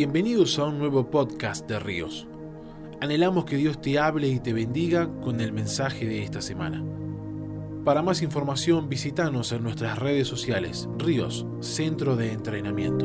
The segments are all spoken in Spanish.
Bienvenidos a un nuevo podcast de Ríos. Anhelamos que Dios te hable y te bendiga con el mensaje de esta semana. Para más información visítanos en nuestras redes sociales Ríos, Centro de Entrenamiento.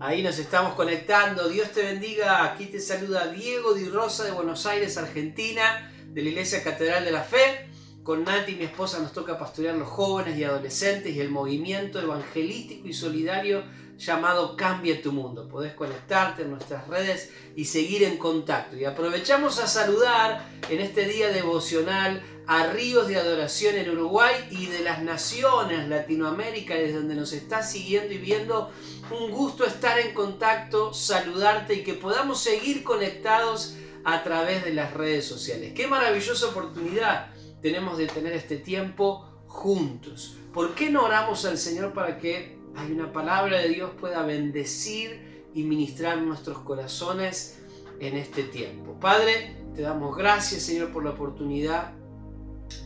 Ahí nos estamos conectando. Dios te bendiga. Aquí te saluda Diego Di Rosa de Buenos Aires, Argentina, de la Iglesia Catedral de la Fe. Con Nati, mi esposa, nos toca pastorear los jóvenes y adolescentes y el movimiento evangelístico y solidario llamado Cambia tu Mundo. Podés conectarte en nuestras redes y seguir en contacto. Y aprovechamos a saludar en este día devocional a Ríos de Adoración en Uruguay y de las naciones Latinoamérica, desde donde nos está siguiendo y viendo. Un gusto estar en contacto, saludarte y que podamos seguir conectados a través de las redes sociales. Qué maravillosa oportunidad tenemos de tener este tiempo juntos. ¿Por qué no oramos al Señor para que hay una palabra de Dios pueda bendecir y ministrar nuestros corazones en este tiempo? Padre, te damos gracias Señor por la oportunidad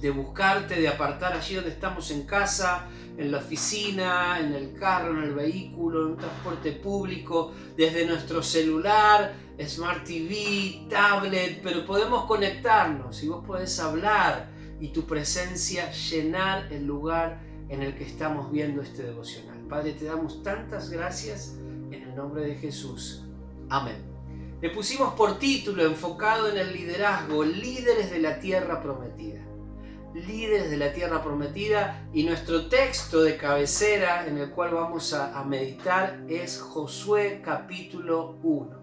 de buscarte, de apartar allí donde estamos en casa, en la oficina, en el carro, en el vehículo, en un transporte público, desde nuestro celular, Smart TV, tablet, pero podemos conectarnos y vos podés hablar y tu presencia llenar el lugar en el que estamos viendo este devocional. Padre, te damos tantas gracias en el nombre de Jesús. Amén. Le pusimos por título enfocado en el liderazgo, líderes de la tierra prometida. Líderes de la tierra prometida y nuestro texto de cabecera en el cual vamos a, meditar es Josué capítulo 1.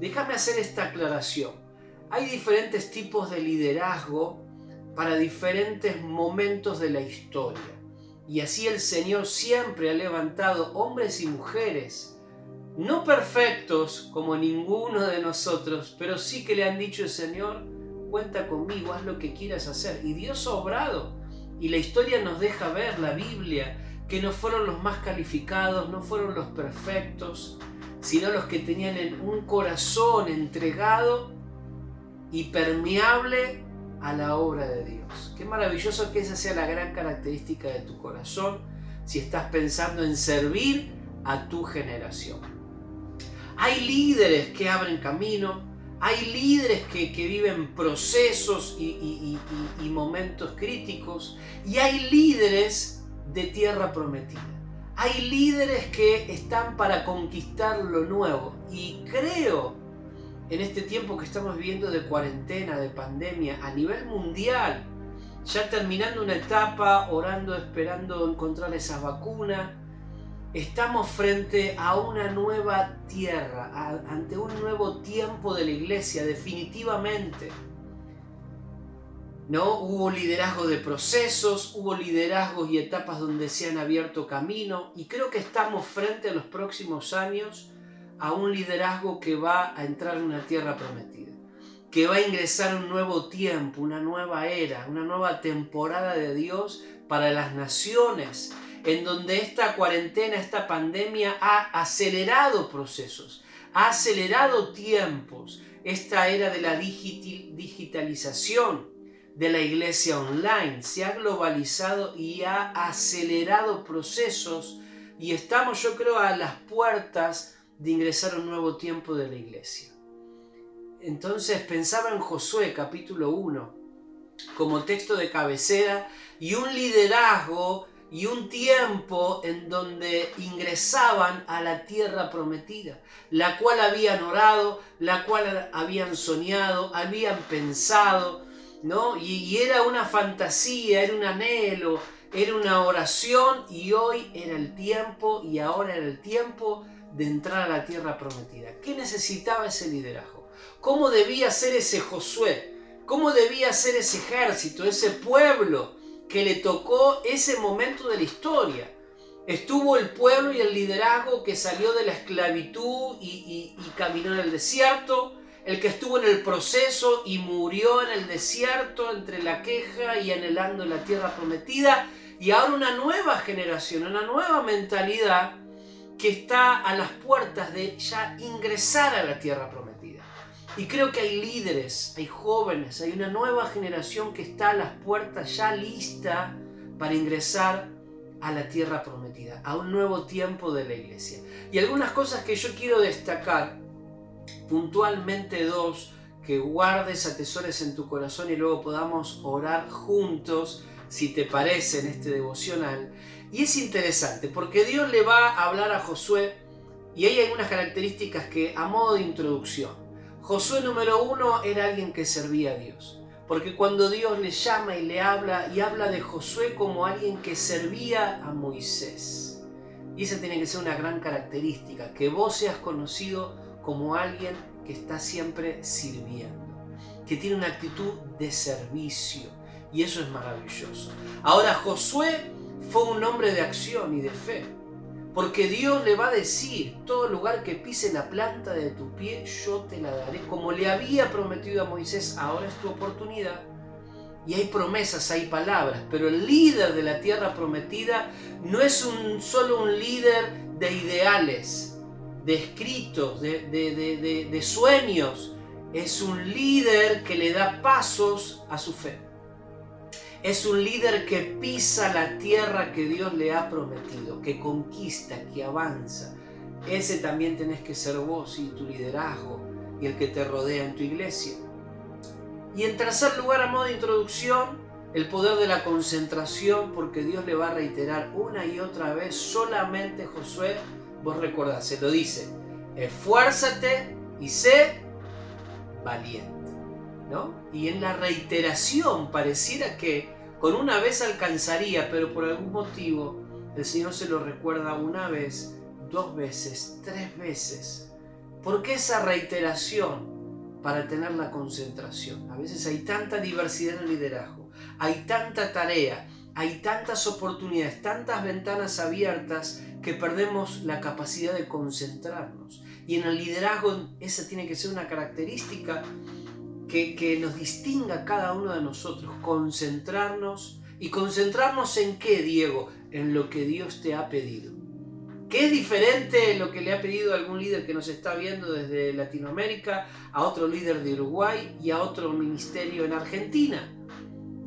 Déjame hacer esta aclaración. Hay diferentes tipos de liderazgo para diferentes momentos de la historia. Y así el Señor siempre ha levantado hombres y mujeres, no perfectos como ninguno de nosotros, pero sí que le han dicho el Señor, cuenta conmigo, haz lo que quieras hacer. Y Dios ha obrado. Y la historia nos deja ver, la Biblia, que no fueron los más calificados, no fueron los perfectos, sino los que tenían un corazón entregado y permeable a la obra de Dios. Qué maravilloso que esa sea la gran característica de tu corazón si estás pensando en servir a tu generación. Hay líderes que abren camino, hay líderes que, viven procesos y, y momentos críticos y hay líderes de tierra prometida. Hay líderes que están para conquistar lo nuevo y creo en este tiempo que estamos viviendo de cuarentena, de pandemia, a nivel mundial, ya terminando una etapa, orando, esperando encontrar esa vacuna, estamos frente a una nueva tierra, ante un nuevo tiempo de la iglesia, definitivamente. ¿No? Hubo liderazgo de procesos, hubo liderazgos y etapas donde se han abierto camino y creo que estamos frente a los próximos años a un liderazgo que va a entrar en una tierra prometida, que va a ingresar un nuevo tiempo, una nueva era, una nueva temporada de Dios para las naciones, en donde esta cuarentena, esta pandemia ha acelerado procesos, ha acelerado tiempos, esta era de la digitalización de la iglesia online, se ha globalizado y ha acelerado procesos y estamos yo creo a las puertas de ingresar a un nuevo tiempo de la iglesia. Entonces pensaba en Josué capítulo 1 como texto de cabecera y un liderazgo y un tiempo en donde ingresaban a la tierra prometida, la cual habían orado, la cual habían soñado, habían pensado, ¿no? Y, y era una fantasía, era un anhelo, era una oración y hoy era el tiempo y ahora era el tiempo de entrar a la tierra prometida. ¿Qué necesitaba ese liderazgo? ¿Cómo debía ser ese Josué? ¿Cómo debía ser ese ejército, ese pueblo que le tocó ese momento de la historia? Estuvo el pueblo y el liderazgo que salió de la esclavitud y, caminó en el desierto, el que estuvo en el proceso y murió en el desierto entre la queja y anhelando la tierra prometida, y ahora una nueva generación, una nueva mentalidad que está a las puertas de ya ingresar a la tierra prometida. Y creo que hay líderes, hay jóvenes, hay una nueva generación que está a las puertas ya lista para ingresar a la tierra prometida, a un nuevo tiempo de la iglesia. Y algunas cosas que yo quiero destacar, puntualmente dos, que guardes, atesores en tu corazón y luego podamos orar juntos, si te parece, en este devocional. Y es interesante, porque Dios le va a hablar a Josué y hay algunas características que, a modo de introducción, Josué número uno era alguien que servía a Dios. Porque cuando Dios le llama y le habla, y habla de Josué como alguien que servía a Moisés. Y esa tiene que ser una gran característica, que vos seas conocido como alguien que está siempre sirviendo, que tiene una actitud de servicio. Y eso es maravilloso. Ahora Josué fue un hombre de acción y de fe. Porque Dios le va a decir, todo lugar que pise la planta de tu pie, yo te la daré. Como le había prometido a Moisés, ahora es tu oportunidad. Y hay promesas, hay palabras, pero el líder de la tierra prometida no es un, solo un líder de ideales, de escritos, de, de sueños. Es un líder que le da pasos a su fe. Es un líder que pisa la tierra que Dios le ha prometido, que conquista, que avanza. Ese también tenés que ser vos y tu liderazgo y el que te rodea en tu iglesia. Y en tercer lugar, a modo de introducción, el poder de la concentración, porque Dios le va a reiterar una y otra vez, solamente Josué, vos recordás, se lo dice, esfuérzate y sé valiente. ¿no? Y en la reiteración pareciera que con una vez alcanzaría, pero por algún motivo el Señor se lo recuerda una vez, dos veces, tres veces. ¿Por qué esa reiteración? Para tener la concentración. A veces hay tanta diversidad en el liderazgo, hay tanta tarea, hay tantas oportunidades, tantas ventanas abiertas que perdemos la capacidad de concentrarnos. Y en el liderazgo esa tiene que ser una característica que, nos distinga cada uno de nosotros, concentrarnos. ¿Y concentrarnos en qué, Diego? En lo que Dios te ha pedido. ¿Qué es diferente lo que le ha pedido algún líder que nos está viendo desde Latinoamérica a otro líder de Uruguay y a otro ministerio en Argentina?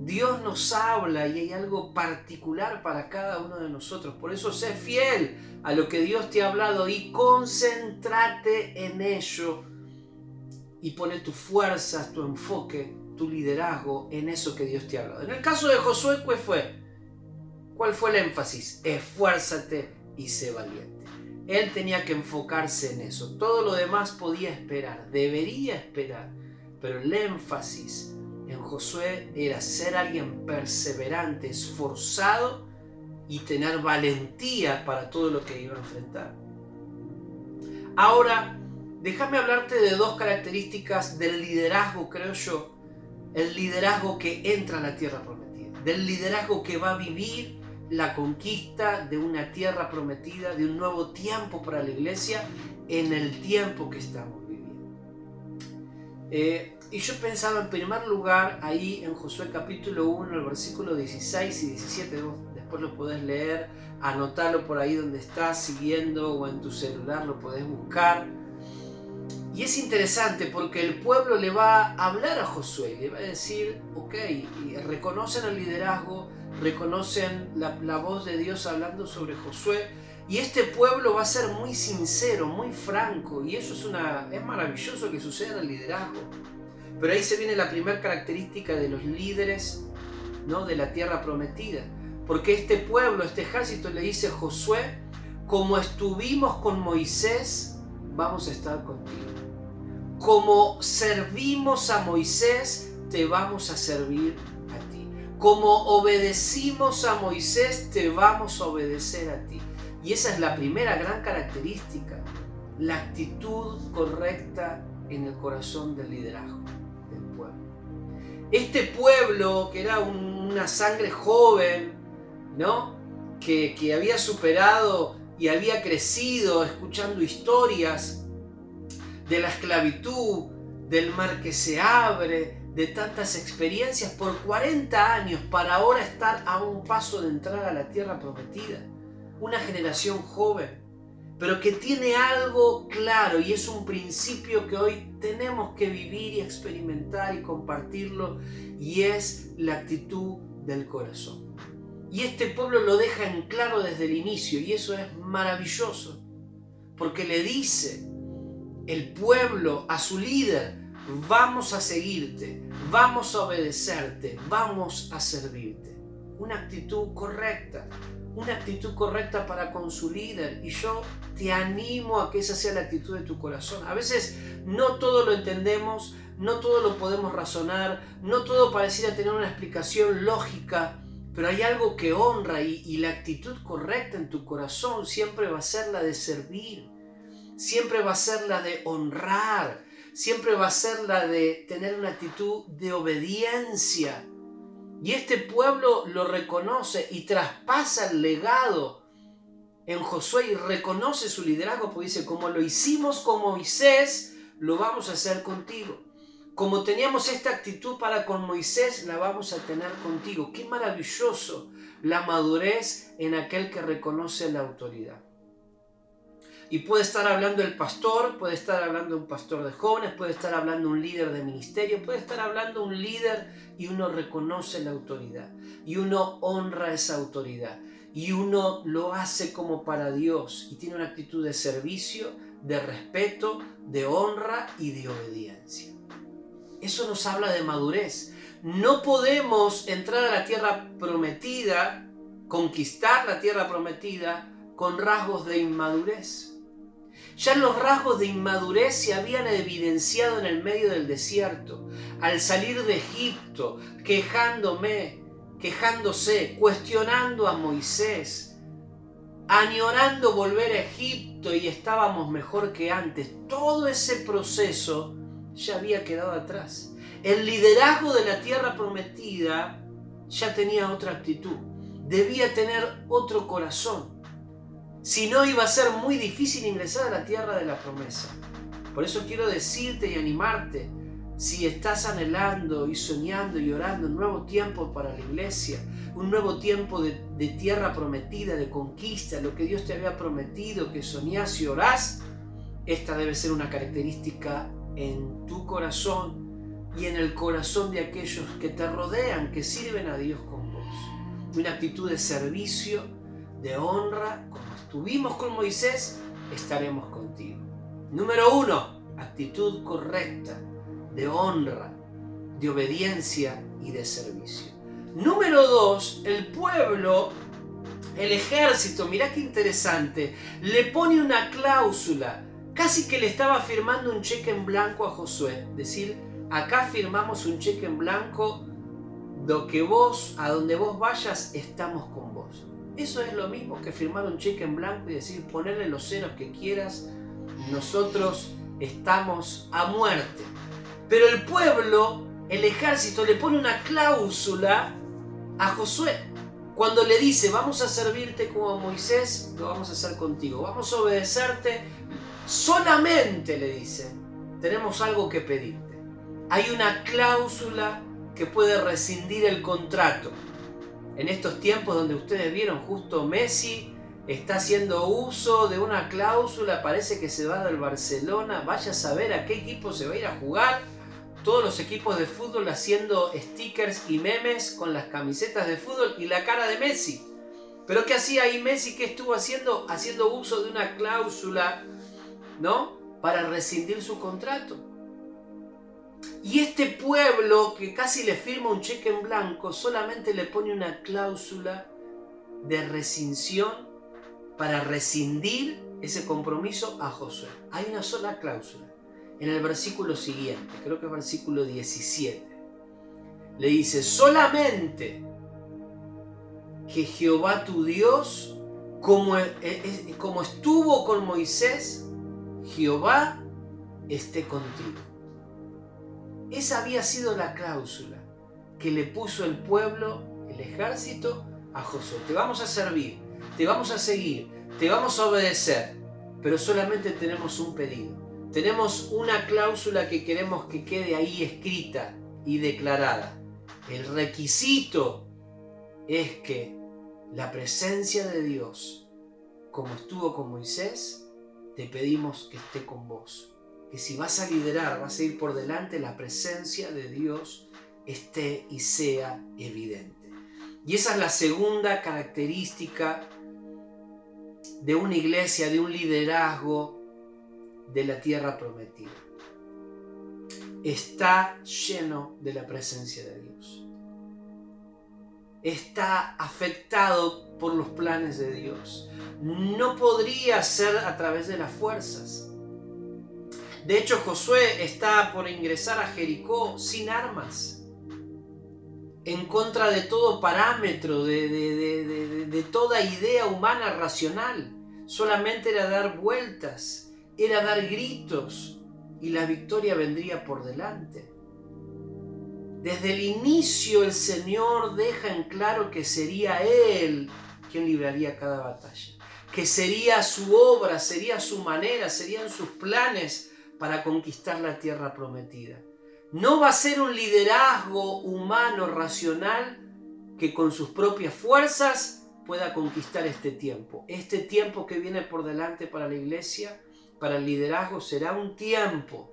Dios nos habla y hay algo particular para cada uno de nosotros. Por eso sé fiel a lo que Dios te ha hablado y concéntrate en ello y pone tus fuerzas, tu enfoque, tu liderazgo en eso que Dios te ha hablado. En el caso de Josué, ¿cuál fue? ¿Cuál fue el énfasis? Esfuérzate y sé valiente. Él tenía que enfocarse en eso. Todo lo demás podía esperar, debería esperar. Pero el énfasis en Josué era ser alguien perseverante, esforzado y tener valentía para todo lo que iba a enfrentar. Ahora, déjame hablarte de dos características del liderazgo, creo yo. El liderazgo que entra a la tierra prometida. Del liderazgo que va a vivir la conquista de una tierra prometida, de un nuevo tiempo para la iglesia en el tiempo que estamos viviendo. Eh, y yo pensaba en primer lugar ahí en Josué capítulo 1, el versículo 16 y 17, después lo podés leer, anotarlo por ahí donde estás siguiendo o en tu celular lo podés buscar. Y es interesante porque el pueblo le va a hablar a Josué, le va a decir, ok, y reconocen el liderazgo, reconocen la, voz de Dios hablando sobre Josué, y este pueblo va a ser muy sincero, muy franco, y eso es, una, es maravilloso que suceda en el liderazgo. Pero ahí se viene la primera característica de los líderes ¿no? de la tierra prometida. Porque este pueblo, este ejército le dice Josué, como estuvimos con Moisés, vamos a estar contigo como servimos a Moisés, te vamos a servir a ti. Como obedecimos a Moisés, te vamos a obedecer a ti. Y esa es la primera gran característica, la actitud correcta en el corazón del liderazgo del pueblo. Este pueblo, que era una sangre joven, ¿no? Que, que había superado y había crecido escuchando historias de la esclavitud, del mar que se abre, de tantas experiencias por 40 años para ahora estar a un paso de entrar a la tierra prometida. Una generación joven, pero que tiene algo claro y es un principio que hoy tenemos que vivir y experimentar y compartirlo y es la actitud del corazón. Y este pueblo lo deja en claro desde el inicio y eso es maravilloso, porque le dice el pueblo a su líder, vamos a seguirte, vamos a obedecerte, vamos a servirte. Una actitud correcta, una actitud correcta para con su líder. Y yo te animo a que esa sea la actitud de tu corazón. A veces no todo lo entendemos, no todo lo podemos razonar, no todo pareciera tener una explicación lógica, pero hay algo que honra y, y la actitud correcta en tu corazón siempre va a ser la de servir, siempre va a ser la de honrar, siempre va a ser la de tener una actitud de obediencia. Y este pueblo lo reconoce y traspasa el legado en Josué y reconoce su liderazgo, porque dice, como lo hicimos con Moisés, lo vamos a hacer contigo. Como teníamos esta actitud para con Moisés, la vamos a tener contigo. Qué maravilloso la madurez en aquel que reconoce la autoridad. Y puede estar hablando el pastor, puede estar hablando un pastor de jóvenes, puede estar hablando un líder de ministerio, puede estar hablando un líder y uno reconoce la autoridad y uno honra esa autoridad y uno lo hace como para Dios y tiene una actitud de servicio, de respeto, de honra y de obediencia. Eso nos habla de madurez. No podemos entrar a la tierra prometida, conquistar la tierra prometida con rasgos de inmadurez. Ya los rasgos de inmadurez se habían evidenciado en el medio del desierto, al salir de Egipto, quejándome, quejándose, cuestionando a Moisés, añorando volver a Egipto y estábamos mejor que antes. Todo ese proceso ya había quedado atrás. El liderazgo de la tierra prometida ya tenía otra actitud, debía tener otro corazón si no iba a ser muy difícil ingresar a la tierra de la promesa. Por eso quiero decirte y animarte, si estás anhelando y soñando y orando un nuevo tiempo para la iglesia, un nuevo tiempo de, tierra prometida, de conquista, lo que Dios te había prometido, que soñás y orás, esta debe ser una característica en tu corazón y en el corazón de aquellos que te rodean, que sirven a Dios con vos. Una actitud de servicio, de honra, estuvimos con Moisés, estaremos contigo. Número uno, actitud correcta, de honra, de obediencia y de servicio. Número dos, el pueblo, el ejército, mirá qué interesante, le pone una cláusula, casi que le estaba firmando un cheque en blanco a Josué, decir, acá firmamos un cheque en blanco, lo que vos, a donde vos vayas, estamos con vos. Eso es lo mismo que firmar un cheque en blanco y decir ponerle los ceros que quieras, nosotros estamos a muerte. Pero el pueblo, el ejército, le pone una cláusula a Josué. Cuando le dice, vamos a servirte como Moisés, lo vamos a hacer contigo. Vamos a obedecerte. Solamente le dice, tenemos algo que pedirte. Hay una cláusula que puede rescindir el contrato en estos tiempos donde ustedes vieron justo Messi está haciendo uso de una cláusula, parece que se va del Barcelona, vaya a saber a qué equipo se va a ir a jugar. Todos los equipos de fútbol haciendo stickers y memes con las camisetas de fútbol y la cara de Messi. Pero ¿qué hacía ahí Messi? ¿Qué estuvo haciendo? Haciendo uso de una cláusula, ¿no? Para rescindir su contrato. Y este pueblo que casi le firma un cheque en blanco solamente le pone una cláusula de rescisión para rescindir ese compromiso a Josué. Hay una sola cláusula. En el versículo siguiente, creo que es versículo 17, le dice, solamente que Jehová tu Dios, como, e, e, como estuvo con Moisés, Jehová esté contigo. Esa había sido la cláusula que le puso el pueblo, el ejército, a Josué. Te vamos a servir, te vamos a seguir, te vamos a obedecer, pero solamente tenemos un pedido. Tenemos una cláusula que queremos que quede ahí escrita y declarada. El requisito es que la presencia de Dios, como estuvo con Moisés, te pedimos que esté con vos que si vas a liderar, vas a ir por delante, la presencia de Dios esté y sea evidente. Y esa es la segunda característica de una iglesia, de un liderazgo de la tierra prometida. Está lleno de la presencia de Dios. Está afectado por los planes de Dios. No podría ser a través de las fuerzas. De hecho, Josué está por ingresar a Jericó sin armas, en contra de todo parámetro, de, toda idea humana racional. Solamente era dar vueltas, era dar gritos y la victoria vendría por delante. Desde el inicio el Señor deja en claro que sería Él quien libraría cada batalla, que sería su obra, sería su manera, serían sus planes para conquistar la tierra prometida. No va a ser un liderazgo humano racional que con sus propias fuerzas pueda conquistar este tiempo. Este tiempo que viene por delante para la iglesia, para el liderazgo, será un tiempo,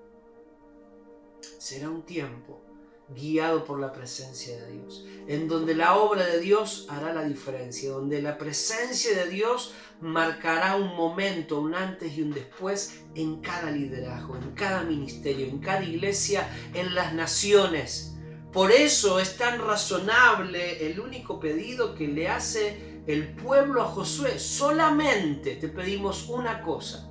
será un tiempo guiado por la presencia de Dios, en donde la obra de Dios hará la diferencia, donde la presencia de Dios marcará un momento, un antes y un después en cada liderazgo, en cada ministerio, en cada iglesia, en las naciones. Por eso es tan razonable el único pedido que le hace el pueblo a Josué. Solamente te pedimos una cosa,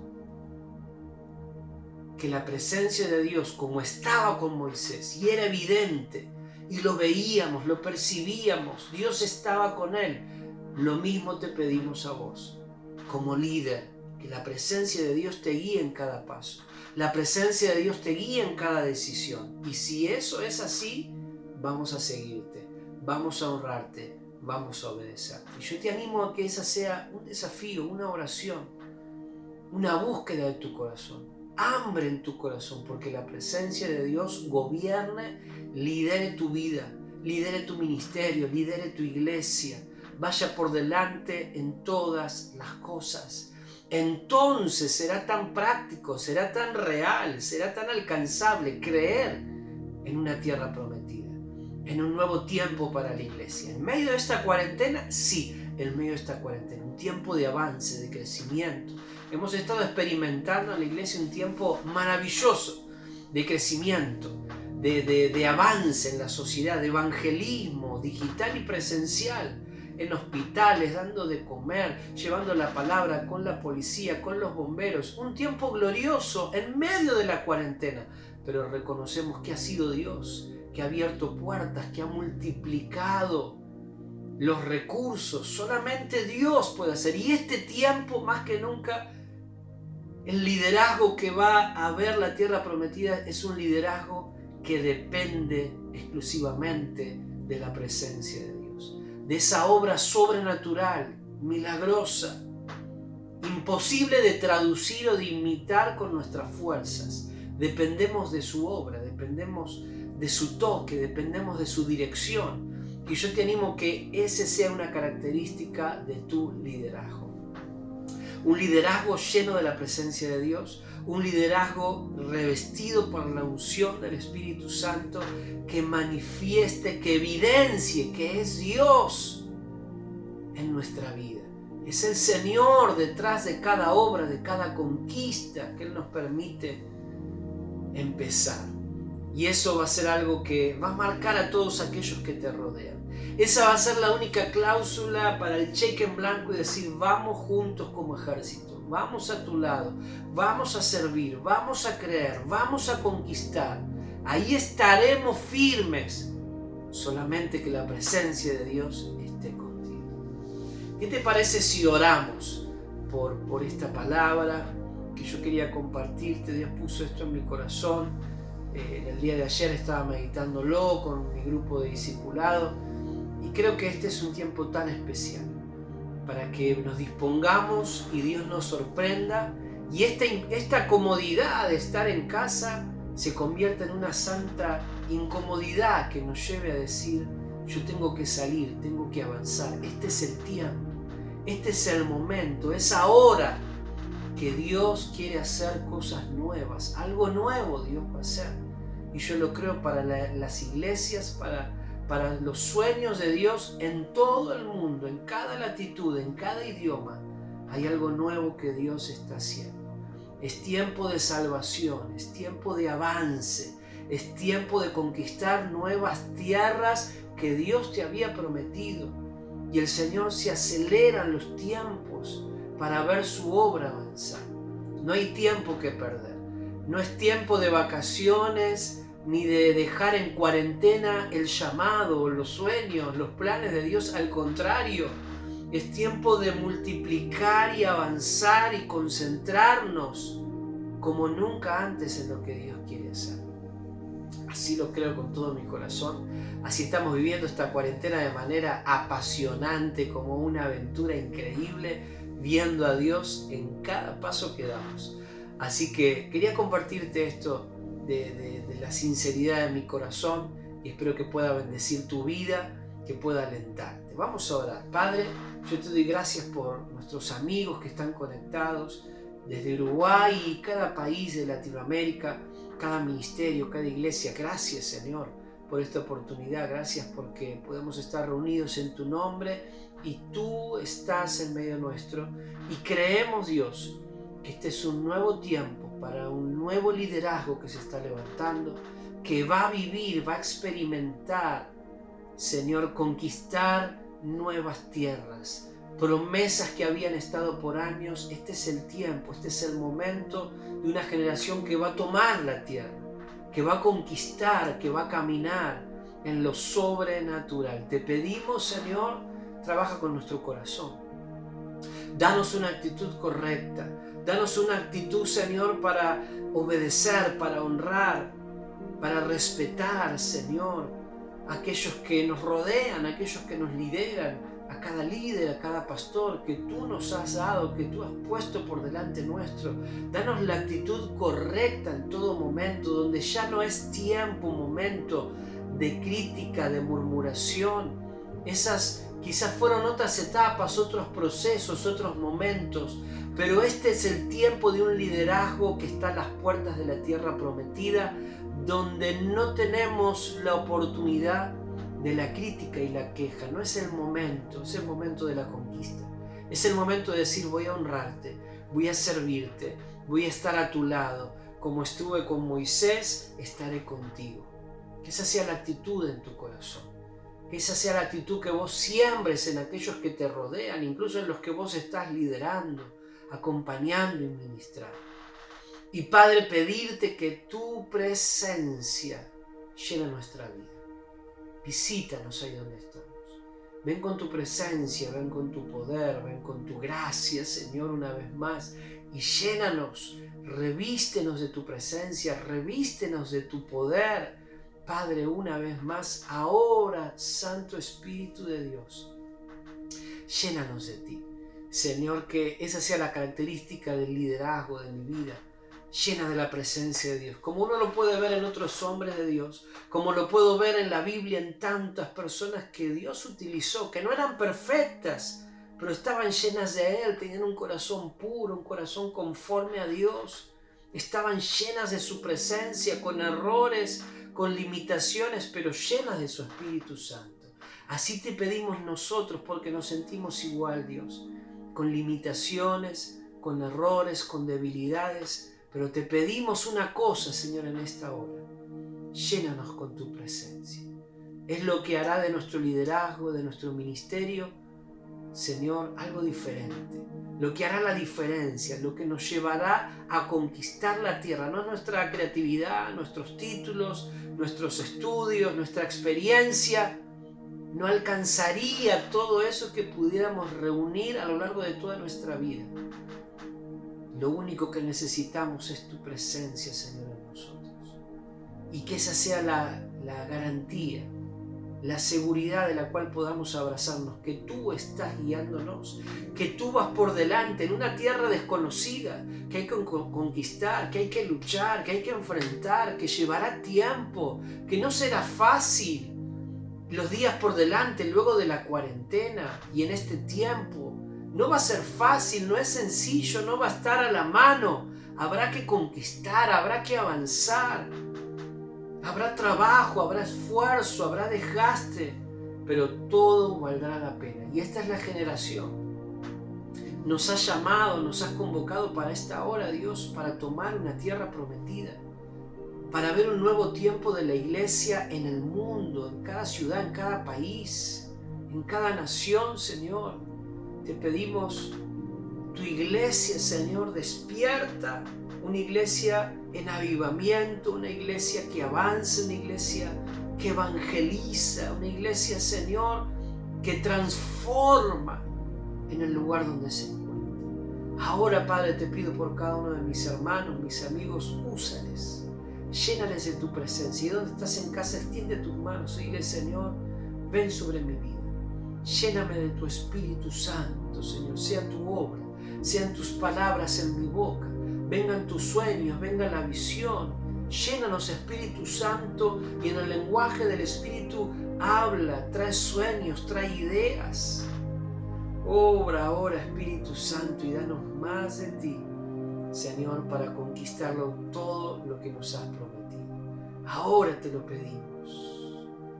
que la presencia de Dios, como estaba con Moisés, y era evidente, y lo veíamos, lo percibíamos, Dios estaba con él, lo mismo te pedimos a vos, como líder, que la presencia de Dios te guíe en cada paso, la presencia de Dios te guíe en cada decisión. Y si eso es así, vamos a seguirte, vamos a honrarte, vamos a obedecer. Y yo te animo a que esa sea un desafío, una oración, una búsqueda de tu corazón hambre en tu corazón, porque la presencia de Dios gobierne, lidere tu vida, lidere tu ministerio, lidere tu iglesia, vaya por delante en todas las cosas. Entonces será tan práctico, será tan real, será tan alcanzable creer en una tierra prometida, en un nuevo tiempo para la iglesia. En medio de esta cuarentena, sí, en medio de esta cuarentena, un tiempo de avance, de crecimiento, Hemos estado experimentando en la iglesia un tiempo maravilloso de crecimiento, de, avance en la sociedad, de evangelismo digital y presencial en hospitales, dando de comer, llevando la palabra con la policía, con los bomberos. Un tiempo glorioso en medio de la cuarentena. Pero reconocemos que ha sido Dios, que ha abierto puertas, que ha multiplicado los recursos. Solamente Dios puede hacer. Y este tiempo más que nunca el liderazgo que va a ver la tierra prometida es un liderazgo que depende exclusivamente de la presencia de Dios, de esa obra sobrenatural, milagrosa, imposible de traducir o de imitar con nuestras fuerzas. Dependemos de su obra, dependemos de su toque, dependemos de su dirección. Y yo te animo que ese sea una característica de tu liderazgo un liderazgo lleno de la presencia de Dios, un liderazgo revestido por la unción del Espíritu Santo que manifieste, que evidencie que es Dios en nuestra vida. Es el Señor detrás de cada obra, de cada conquista que Él nos permite empezar. Y eso va a ser algo que va a marcar a todos aquellos que te rodean. Esa va a ser la única cláusula para el cheque en blanco y decir, vamos juntos como ejército, vamos a tu lado, vamos a servir, vamos a creer, vamos a conquistar. Ahí estaremos firmes, solamente que la presencia de Dios esté contigo. ¿Qué te parece si oramos por, por esta palabra que yo quería compartirte? Dios puso esto en mi corazón. Eh, el día de ayer estaba meditándolo con mi grupo de discipulados y creo que este es un tiempo tan especial para que nos dispongamos y Dios nos sorprenda y esta, esta comodidad de estar en casa se convierta en una santa incomodidad que nos lleve a decir, yo tengo que salir, tengo que avanzar, este es el tiempo, este es el momento, es ahora que Dios quiere hacer cosas nuevas, algo nuevo Dios va a hacer. Y yo lo creo para las iglesias, para para los sueños de Dios en todo el mundo, en cada latitud, en cada idioma. Hay algo nuevo que Dios está haciendo. Es tiempo de salvación, es tiempo de avance, es tiempo de conquistar nuevas tierras que Dios te había prometido. Y el Señor se acelera en los tiempos para ver su obra avanzar. No hay tiempo que perder. No es tiempo de vacaciones ni de dejar en cuarentena el llamado, los sueños, los planes de Dios. Al contrario, es tiempo de multiplicar y avanzar y concentrarnos como nunca antes en lo que Dios quiere hacer. Así lo creo con todo mi corazón. Así estamos viviendo esta cuarentena de manera apasionante, como una aventura increíble, viendo a Dios en cada paso que damos. Así que quería compartirte esto de, la sinceridad de mi corazón y espero que pueda bendecir tu vida, que pueda alentarte. Vamos a orar. Padre, yo te doy gracias por nuestros amigos que están conectados desde Uruguay y cada país de Latinoamérica, cada ministerio, cada iglesia. Gracias Señor por esta oportunidad. Gracias porque podemos estar reunidos en tu nombre y tú estás en medio nuestro. Y creemos Dios este es un nuevo tiempo para un nuevo liderazgo que se está levantando, que va a vivir, va a experimentar, Señor, conquistar nuevas tierras, promesas que habían estado por años. Este es el tiempo, este es el momento de una generación que va a tomar la tierra, que va a conquistar, que va a caminar en lo sobrenatural. Te pedimos, Señor, trabaja con nuestro corazón. Danos una actitud correcta, Danos una actitud, Señor, para obedecer, para honrar, para respetar, Señor, a aquellos que nos rodean, a aquellos que nos lideran, a cada líder, a cada pastor que tú nos has dado, que tú has puesto por delante nuestro. Danos la actitud correcta en todo momento, donde ya no es tiempo, momento de crítica, de murmuración. Esas quizás fueron otras etapas, otros procesos, otros momentos, pero este es el tiempo de un liderazgo que está a las puertas de la tierra prometida, donde no tenemos la oportunidad de la crítica y la queja. No es el momento, es el momento de la conquista. Es el momento de decir voy a honrarte, voy a servirte, voy a estar a tu lado. Como estuve con Moisés, estaré contigo. Esa sea la actitud en tu corazón. Esa sea la actitud que vos siembres en aquellos que te rodean, incluso en los que vos estás liderando acompañando y ministrando. Y Padre, pedirte que tu presencia llene nuestra vida. Visítanos ahí donde estamos. Ven con tu presencia, ven con tu poder, ven con tu gracia, Señor, una vez más. Y llénanos, revístenos de tu presencia, revístenos de tu poder. Padre, una vez más, ahora, Santo Espíritu de Dios, llénanos de ti. Señor, que esa sea la característica del liderazgo de mi vida, llena de la presencia de Dios, como uno lo puede ver en otros hombres de Dios, como lo puedo ver en la Biblia en tantas personas que Dios utilizó, que no eran perfectas, pero estaban llenas de Él, tenían un corazón puro, un corazón conforme a Dios, estaban llenas de su presencia, con errores, con limitaciones, pero llenas de su Espíritu Santo. Así te pedimos nosotros porque nos sentimos igual, Dios con limitaciones, con errores, con debilidades, pero te pedimos una cosa, Señor, en esta hora. Llénanos con tu presencia. Es lo que hará de nuestro liderazgo, de nuestro ministerio, Señor, algo diferente. Lo que hará la diferencia, lo que nos llevará a conquistar la tierra. No es nuestra creatividad, nuestros títulos, nuestros estudios, nuestra experiencia, no alcanzaría todo eso que pudiéramos reunir a lo largo de toda nuestra vida. Lo único que necesitamos es tu presencia, Señor, en nosotros. Y que esa sea la, la garantía, la seguridad de la cual podamos abrazarnos, que tú estás guiándonos, que tú vas por delante en una tierra desconocida, que hay que conquistar, que hay que luchar, que hay que enfrentar, que llevará tiempo, que no será fácil, los días por delante luego de la cuarentena y en este tiempo. No va a ser fácil, no es sencillo, no va a estar a la mano. Habrá que conquistar, habrá que avanzar. Habrá trabajo, habrá esfuerzo, habrá desgaste, pero todo valdrá la pena. Y esta es la generación. Nos ha llamado, nos has convocado para esta hora, Dios, para tomar una tierra prometida, para ver un nuevo tiempo de la iglesia en el mundo, en cada ciudad, en cada país, en cada nación, Señor. Te pedimos tu iglesia, Señor, despierta, una iglesia en avivamiento, una iglesia que avanza, una iglesia que evangeliza, una iglesia, Señor, que transforma en el lugar donde se encuentra. Ahora, Padre, te pido por cada uno de mis hermanos, mis amigos, úsales, llénales de tu presencia. Y donde estás en casa, extiende tus manos y dile, Señor, ven sobre mi vida. Lléname de tu Espíritu Santo, Señor, sea tu obra sean tus palabras en mi boca, vengan tus sueños, venga la visión. Llénanos Espíritu Santo y en el lenguaje del Espíritu habla, trae sueños, trae ideas. Obra ahora Espíritu Santo y danos más de ti, Señor, para conquistarlo todo lo que nos has prometido. Ahora te lo pedimos.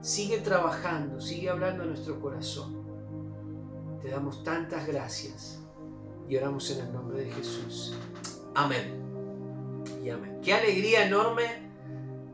Sigue trabajando, sigue hablando a nuestro corazón. Te damos tantas gracias y oramos en el nombre de Jesús. Amén. Y amén. Qué alegría enorme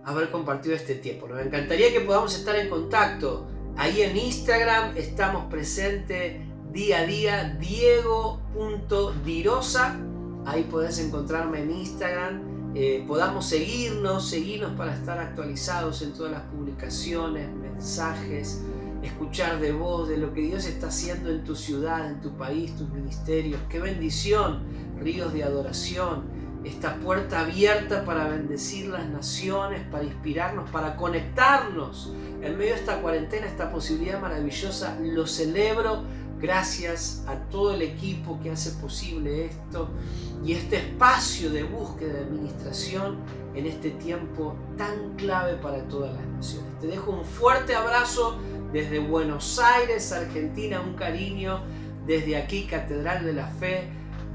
haber compartido este tiempo. Nos encantaría que podamos estar en contacto. Ahí en Instagram estamos presentes día a día, diego.dirosa. Ahí podés encontrarme en Instagram. Eh, podamos seguirnos, seguirnos para estar actualizados en todas las publicaciones, mensajes, escuchar de vos, de lo que Dios está haciendo en tu ciudad, en tu país, tus ministerios. Qué bendición, ríos de adoración, esta puerta abierta para bendecir las naciones, para inspirarnos, para conectarnos. En medio de esta cuarentena, esta posibilidad maravillosa, lo celebro gracias a todo el equipo que hace posible esto y este espacio de búsqueda de administración en este tiempo tan clave para todas las naciones. Te dejo un fuerte abrazo desde Buenos Aires, Argentina, un cariño desde aquí, Catedral de la Fe.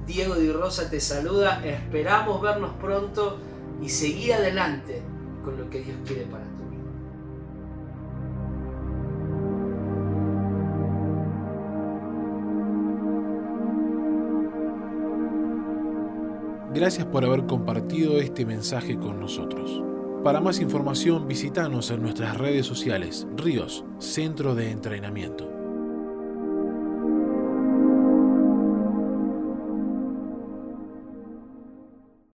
Diego Di Rosa te saluda, esperamos vernos pronto y seguir adelante con lo que Dios quiere para tu vida. Gracias por haber compartido este mensaje con nosotros. Para más información visítanos en nuestras redes sociales, Ríos, Centro de Entrenamiento.